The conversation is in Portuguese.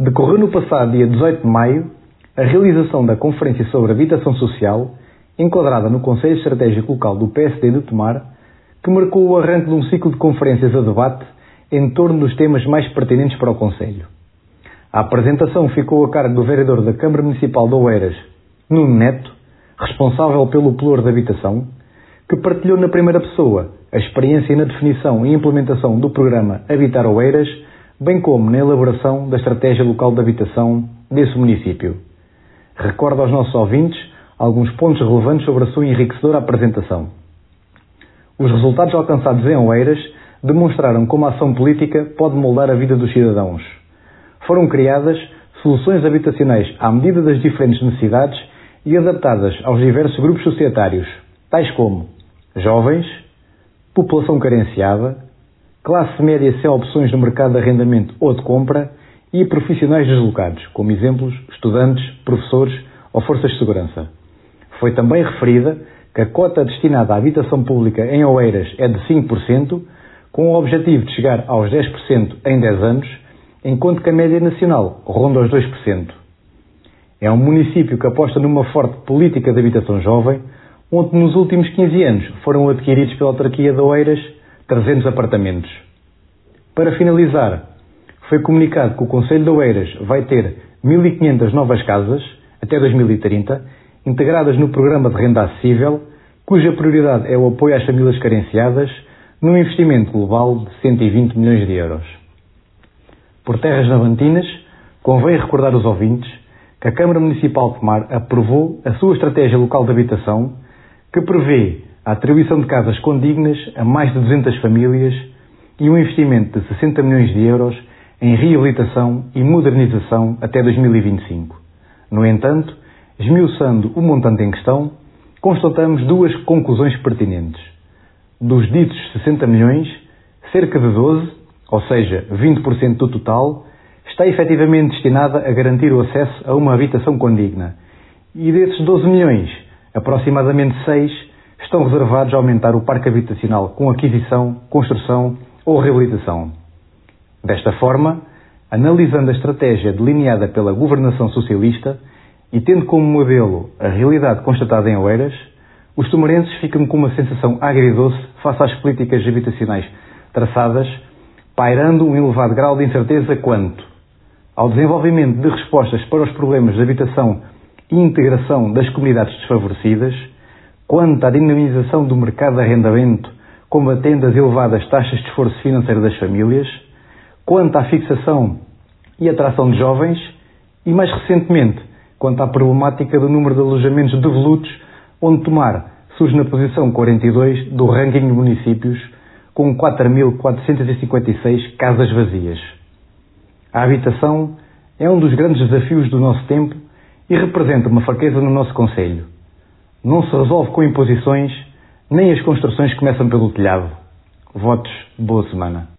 Decorreu no passado dia 18 de maio a realização da Conferência sobre Habitação Social, enquadrada no Conselho Estratégico Local do PSD de Tomar, que marcou o arranque de um ciclo de conferências a debate em torno dos temas mais pertinentes para o Conselho. A apresentação ficou a cargo do vereador da Câmara Municipal de Oeiras, Nuno Neto, responsável pelo Plur de Habitação, que partilhou na primeira pessoa a experiência na definição e implementação do programa Habitar Oeiras, bem como na elaboração da estratégia local de habitação desse município. Recordo aos nossos ouvintes alguns pontos relevantes sobre a sua enriquecedora apresentação. Os resultados alcançados em Oeiras demonstraram como a ação política pode moldar a vida dos cidadãos. Foram criadas soluções habitacionais à medida das diferentes necessidades e adaptadas aos diversos grupos societários, tais como jovens, população carenciada, classe média sem opções no mercado de arrendamento ou de compra e profissionais deslocados, como exemplos estudantes, professores ou forças de segurança. Foi também referida que a cota destinada à habitação pública em Oeiras é de 5%, com o objetivo de chegar aos 10% em 10 anos, enquanto que a média nacional ronda os 2%. É um município que aposta numa forte política de habitação jovem, onde nos últimos 15 anos foram adquiridos pela autarquia de Oeiras 300 apartamentos. Para finalizar, foi comunicado que o Conselho de Oeiras vai ter 1.500 novas casas até 2030, integradas no programa de renda acessível, cuja prioridade é o apoio às famílias carenciadas, num investimento global de 120 milhões de euros. Por terras navantinas, convém recordar aos ouvintes que a Câmara Municipal de Tomar aprovou a sua estratégia local de habitação, que prevê a atribuição de casas condignas a mais de 200 famílias e um investimento de 60 milhões de euros em reabilitação e modernização até 2025. No entanto, esmiuçando o montante em questão, constatamos duas conclusões pertinentes. Dos ditos 60 milhões, cerca de 12, ou seja, 20% do total, está efetivamente destinada a garantir o acesso a uma habitação condigna. E desses 12 milhões, aproximadamente 6 estão reservados a aumentar o parque habitacional com aquisição, construção ou reabilitação. Desta forma, analisando a estratégia delineada pela governação socialista e tendo como modelo a realidade constatada em Oeiras, os tomarenses ficam com uma sensação agridoce face às políticas habitacionais traçadas, pairando um elevado grau de incerteza quanto ao desenvolvimento de respostas para os problemas de habitação e integração das comunidades desfavorecidas, quanto à dinamização do mercado de arrendamento, combatendo as elevadas taxas de esforço financeiro das famílias, quanto à fixação e atração de jovens e, mais recentemente, quanto à problemática do número de alojamentos devolutos, onde Tomar surge na posição 42 do ranking de municípios, com 4.456 casas vazias. A habitação é um dos grandes desafios do nosso tempo e representa uma fraqueza no nosso Conselho. Não se resolve com imposições, nem as construções começam pelo telhado. Votos, boa semana.